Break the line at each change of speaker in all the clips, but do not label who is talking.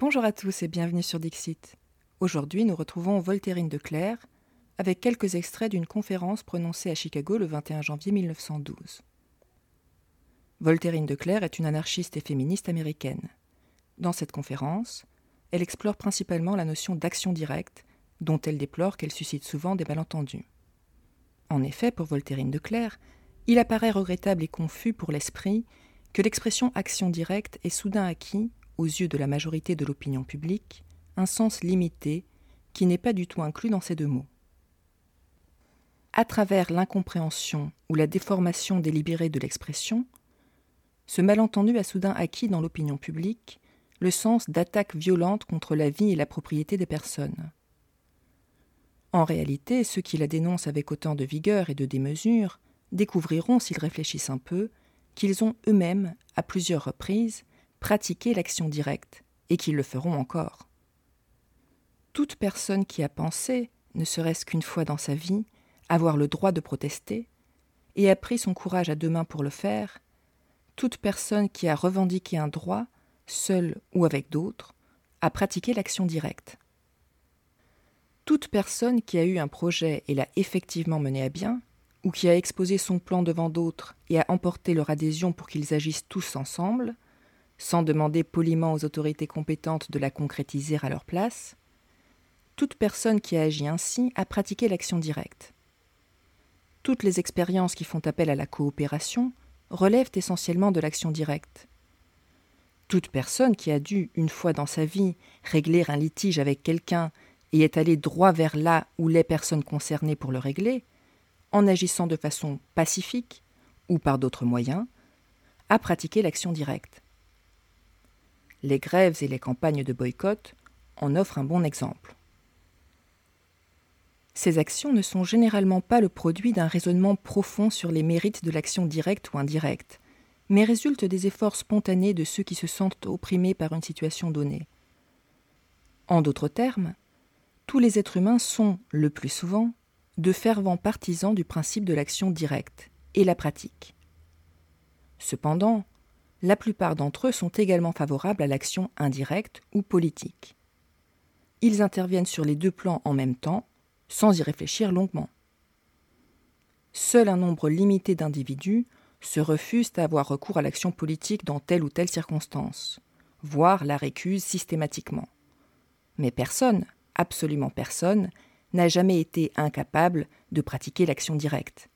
Bonjour à tous et bienvenue sur Dixit. Aujourd'hui, nous retrouvons Voltairine de Clerc avec quelques extraits d'une conférence prononcée à Chicago le 21 janvier 1912. Voltairine de Clerc est une anarchiste et féministe américaine. Dans cette conférence, elle explore principalement la notion d'action directe, dont elle déplore qu'elle suscite souvent des malentendus. En effet, pour Voltairine de Clerc, il apparaît regrettable et confus pour l'esprit que l'expression action directe ait soudain acquis, aux yeux de la majorité de l'opinion publique, un sens limité qui n'est pas du tout inclus dans ces deux mots. À travers l'incompréhension ou la déformation délibérée de l'expression, ce malentendu a soudain acquis dans l'opinion publique le sens d'attaque violente contre la vie et la propriété des personnes. En réalité, ceux qui la dénoncent avec autant de vigueur et de démesure découvriront, s'ils réfléchissent un peu, qu'ils ont eux-mêmes, à plusieurs reprises, pratiqué l'action directe, et qu'ils le feront encore. Toute personne qui a pensé, ne serait-ce qu'une fois dans sa vie, avoir le droit de protester, et a pris son courage à deux mains pour le faire, toute personne qui a revendiqué un droit, seul ou avec d'autres, a pratiqué l'action directe. Toute personne qui a eu un projet et l'a effectivement mené à bien, ou qui a exposé son plan devant d'autres et a emporté leur adhésion pour qu'ils agissent tous ensemble, sans demander poliment aux autorités compétentes de la concrétiser à leur place, toute personne qui a agi ainsi a pratiqué l'action directe. Toutes les expériences qui font appel à la coopération relèvent essentiellement de l'action directe. Toute personne qui a dû, une fois dans sa vie, régler un litige avec quelqu'un et est allée droit vers là où les personnes concernées pour le régler, en agissant de façon pacifique ou par d'autres moyens, à pratiquer l'action directe. Les grèves et les campagnes de boycott en offrent un bon exemple. Ces actions ne sont généralement pas le produit d'un raisonnement profond sur les mérites de l'action directe ou indirecte, mais résultent des efforts spontanés de ceux qui se sentent opprimés par une situation donnée. En d'autres termes, tous les êtres humains sont, le plus souvent, de fervents partisans du principe de l'action directe et la pratique. Cependant, la plupart d'entre eux sont également favorables à l'action indirecte ou politique. Ils interviennent sur les deux plans en même temps, sans y réfléchir longuement. Seul un nombre limité d'individus se refusent à avoir recours à l'action politique dans telle ou telle circonstance, voire la récusent systématiquement. Mais personne, absolument personne, n'a jamais été incapable de pratiquer l'action directe.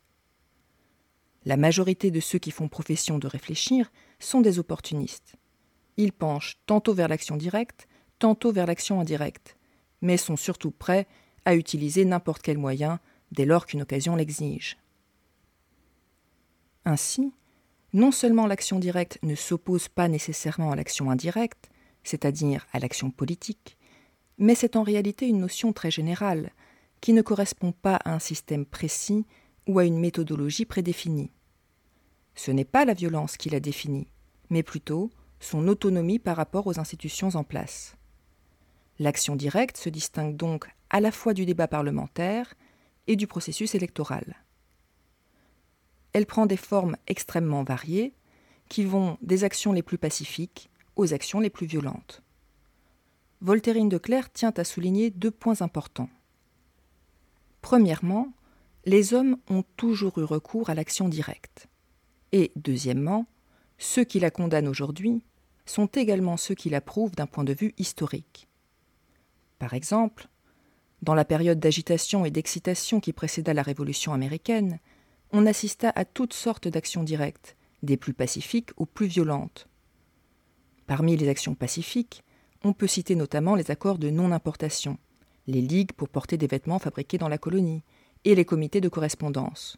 La majorité de ceux qui font profession de réfléchir sont des opportunistes. Ils penchent tantôt vers l'action directe, tantôt vers l'action indirecte, mais sont surtout prêts à utiliser n'importe quel moyen dès lors qu'une occasion l'exige. Ainsi, non seulement l'action directe ne s'oppose pas nécessairement à l'action indirecte, c'est-à-dire à l'action politique, mais c'est en réalité une notion très générale, qui ne correspond pas à un système précis ou à une méthodologie prédéfinie. Ce n'est pas la violence qui la définit, mais plutôt son autonomie par rapport aux institutions en place. L'action directe se distingue donc à la fois du débat parlementaire et du processus électoral. Elle prend des formes extrêmement variées, qui vont des actions les plus pacifiques aux actions les plus violentes. Voltairine de Clerc tient à souligner deux points importants. Premièrement, les hommes ont toujours eu recours à l'action directe. Et deuxièmement, ceux qui la condamnent aujourd'hui sont également ceux qui l'approuvent d'un point de vue historique. Par exemple, dans la période d'agitation et d'excitation qui précéda la Révolution américaine, on assista à toutes sortes d'actions directes, des plus pacifiques aux plus violentes. Parmi les actions pacifiques, on peut citer notamment les accords de non-importation, les ligues pour porter des vêtements fabriqués dans la colonie, et les comités de correspondance.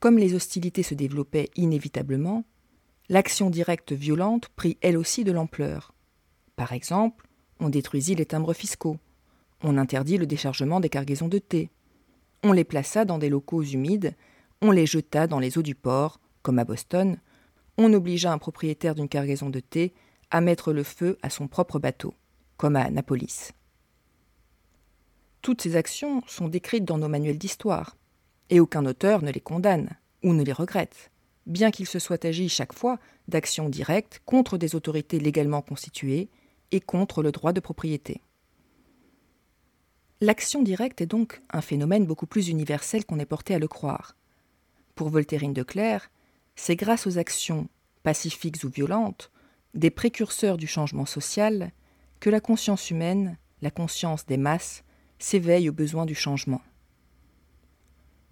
Comme les hostilités se développaient inévitablement, l'action directe violente prit elle aussi de l'ampleur. Par exemple, on détruisit les timbres fiscaux, on interdit le déchargement des cargaisons de thé, on les plaça dans des locaux humides, on les jeta dans les eaux du port, comme à Boston, on obligea un propriétaire d'une cargaison de thé à mettre le feu à son propre bateau, comme à Annapolis. Toutes ces actions sont décrites dans nos manuels d'histoire, et aucun auteur ne les condamne ou ne les regrette, bien qu'il se soit agi chaque fois d'actions directes contre des autorités légalement constituées et contre le droit de propriété. L'action directe est donc un phénomène beaucoup plus universel qu'on est porté à le croire. Pour Voltairine de Clercq, c'est grâce aux actions, pacifiques ou violentes, des précurseurs du changement social, que la conscience humaine, la conscience des masses, s'éveille aux besoins du changement.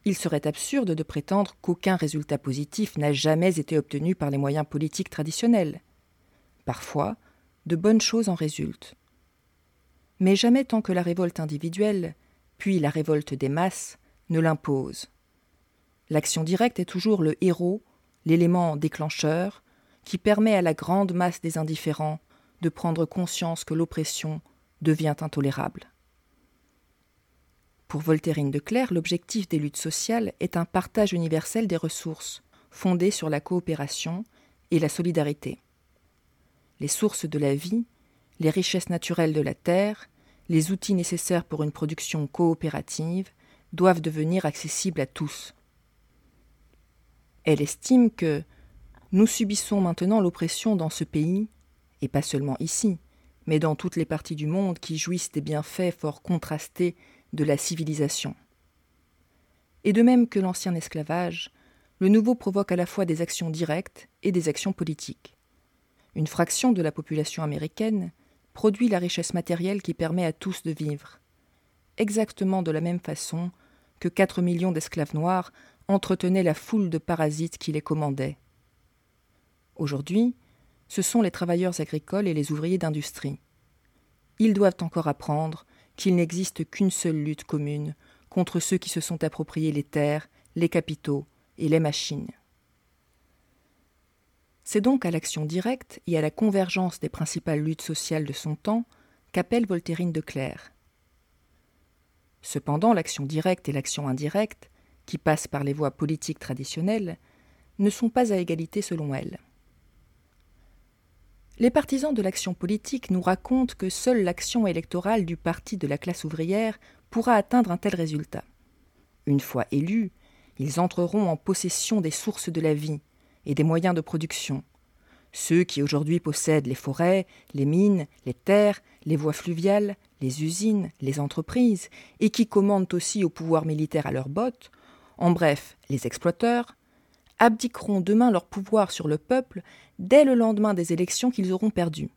Il serait absurde de prétendre qu'aucun résultat positif n'a jamais été obtenu par les moyens politiques traditionnels. Parfois, de bonnes choses en résultent. Mais jamais tant que la révolte individuelle, puis la révolte des masses, ne l'impose. L'action directe est toujours le héros, l'élément déclencheur, qui permet à la grande masse des indifférents de prendre conscience que l'oppression devient intolérable. Pour Voltairine de Clercq, l'objectif des luttes sociales est un partage universel des ressources, fondé sur la coopération et la solidarité. Les sources de la vie, les richesses naturelles de la terre, les outils nécessaires pour une production coopérative doivent devenir accessibles à tous. Elle estime que nous subissons maintenant l'oppression dans ce pays, et pas seulement ici, mais dans toutes les parties du monde qui jouissent des bienfaits fort contrastés de la civilisation. Et de même que l'ancien esclavage, le nouveau provoque à la fois des actions directes et des actions politiques. Une fraction de la population américaine produit la richesse matérielle qui permet à tous de vivre, exactement de la même façon que 4 millions d'esclaves noirs entretenaient la foule de parasites qui les commandaient. Aujourd'hui, ce sont les travailleurs agricoles et les ouvriers d'industrie. Ils doivent encore apprendre qu'il n'existe qu'une seule lutte commune contre ceux qui se sont appropriés les terres, les capitaux et les machines. C'est donc à l'action directe et à la convergence des principales luttes sociales de son temps qu'appelle Voltairine de Clercq. Cependant, l'action directe et l'action indirecte, qui passent par les voies politiques traditionnelles, ne sont pas à égalité selon elle. Les partisans de l'action politique nous racontent que seule l'action électorale du parti de la classe ouvrière pourra atteindre un tel résultat. Une fois élus, ils entreront en possession des sources de la vie et des moyens de production. Ceux qui aujourd'hui possèdent les forêts, les mines, les terres, les voies fluviales, les usines, les entreprises, et qui commandent aussi au pouvoir militaire à leurs bottes, en bref, les exploiteurs, abdiqueront demain leur pouvoir sur le peuple dès le lendemain des élections qu'ils auront perdues.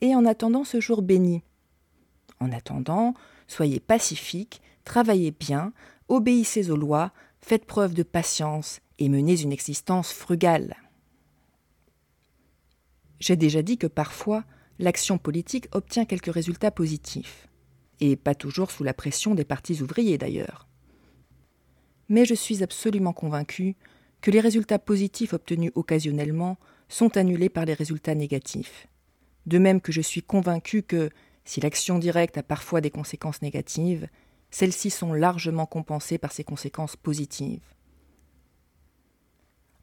Et en attendant ce jour béni, en attendant, soyez pacifiques, travaillez bien, obéissez aux lois, faites preuve de patience et menez une existence frugale. J'ai déjà dit que parfois, l'action politique obtient quelques résultats positifs, et pas toujours sous la pression des partis ouvriers d'ailleurs mais je suis absolument convaincu que les résultats positifs obtenus occasionnellement sont annulés par les résultats négatifs. De même que je suis convaincu que, si l'action directe a parfois des conséquences négatives, celles-ci sont largement compensées par ses conséquences positives.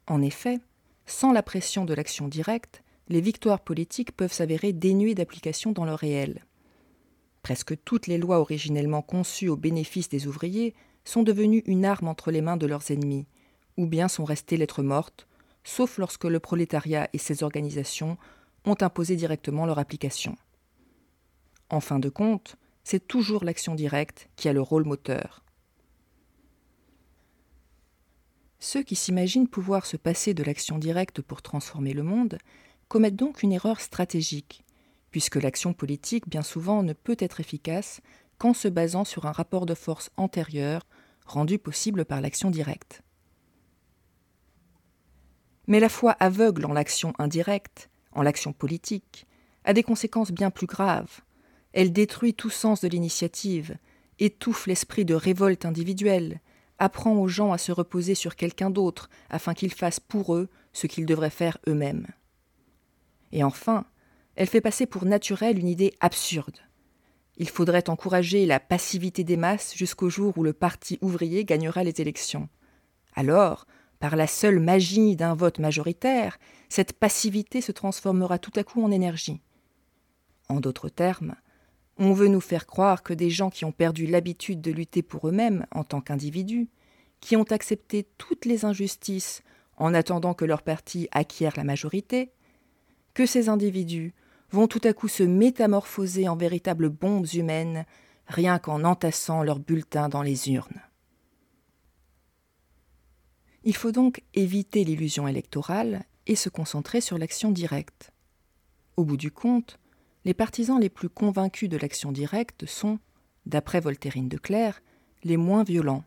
En effet, sans la pression de l'action directe, les victoires politiques peuvent s'avérer dénuées d'application dans le réel. Presque toutes les lois originellement conçues au bénéfice des ouvriers sont devenus une arme entre les mains de leurs ennemis, ou bien sont restés lettres mortes, sauf lorsque le prolétariat et ses organisations ont imposé directement leur application. En fin de compte, c'est toujours l'action directe qui a le rôle moteur. Ceux qui s'imaginent pouvoir se passer de l'action directe pour transformer le monde commettent donc une erreur stratégique, puisque l'action politique bien souvent ne peut être efficace qu'en se basant sur un rapport de force antérieur rendu possible par l'action directe. Mais la foi aveugle en l'action indirecte, en l'action politique, a des conséquences bien plus graves. Elle détruit tout sens de l'initiative, étouffe l'esprit de révolte individuelle, apprend aux gens à se reposer sur quelqu'un d'autre afin qu'ils fassent pour eux ce qu'ils devraient faire eux-mêmes. Et enfin, elle fait passer pour naturelle une idée absurde. Il faudrait encourager la passivité des masses jusqu'au jour où le parti ouvrier gagnera les élections. Alors, par la seule magie d'un vote majoritaire, cette passivité se transformera tout à coup en énergie. En d'autres termes, on veut nous faire croire que des gens qui ont perdu l'habitude de lutter pour eux-mêmes en tant qu'individus, qui ont accepté toutes les injustices en attendant que leur parti acquiert la majorité, que ces individus vont tout à coup se métamorphoser en véritables bombes humaines, rien qu'en entassant leurs bulletins dans les urnes. Il faut donc éviter l'illusion électorale et se concentrer sur l'action directe. Au bout du compte, les partisans les plus convaincus de l'action directe sont, d'après Voltairine de Clercq, les moins violents.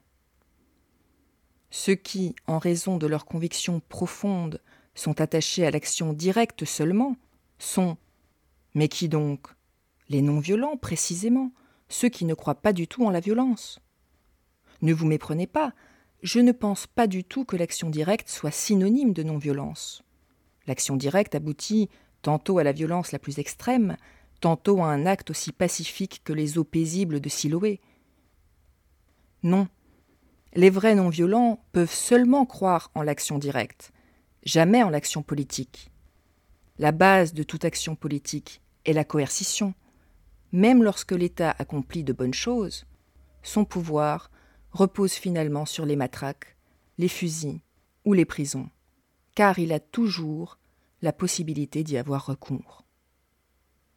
Ceux qui, en raison de leurs convictions profondes, sont attachés à l'action directe seulement, sont mais qui donc Les non-violents, précisément, ceux qui ne croient pas du tout en la violence. Ne vous méprenez pas, je ne pense pas du tout que l'action directe soit synonyme de non-violence. L'action directe aboutit tantôt à la violence la plus extrême, tantôt à un acte aussi pacifique que les eaux paisibles de Siloé. Non, les vrais non-violents peuvent seulement croire en l'action directe, jamais en l'action politique. La base de toute action politique est la coercition. Même lorsque l'État accomplit de bonnes choses, son pouvoir repose finalement sur les matraques, les fusils ou les prisons, car il a toujours la possibilité d'y avoir recours.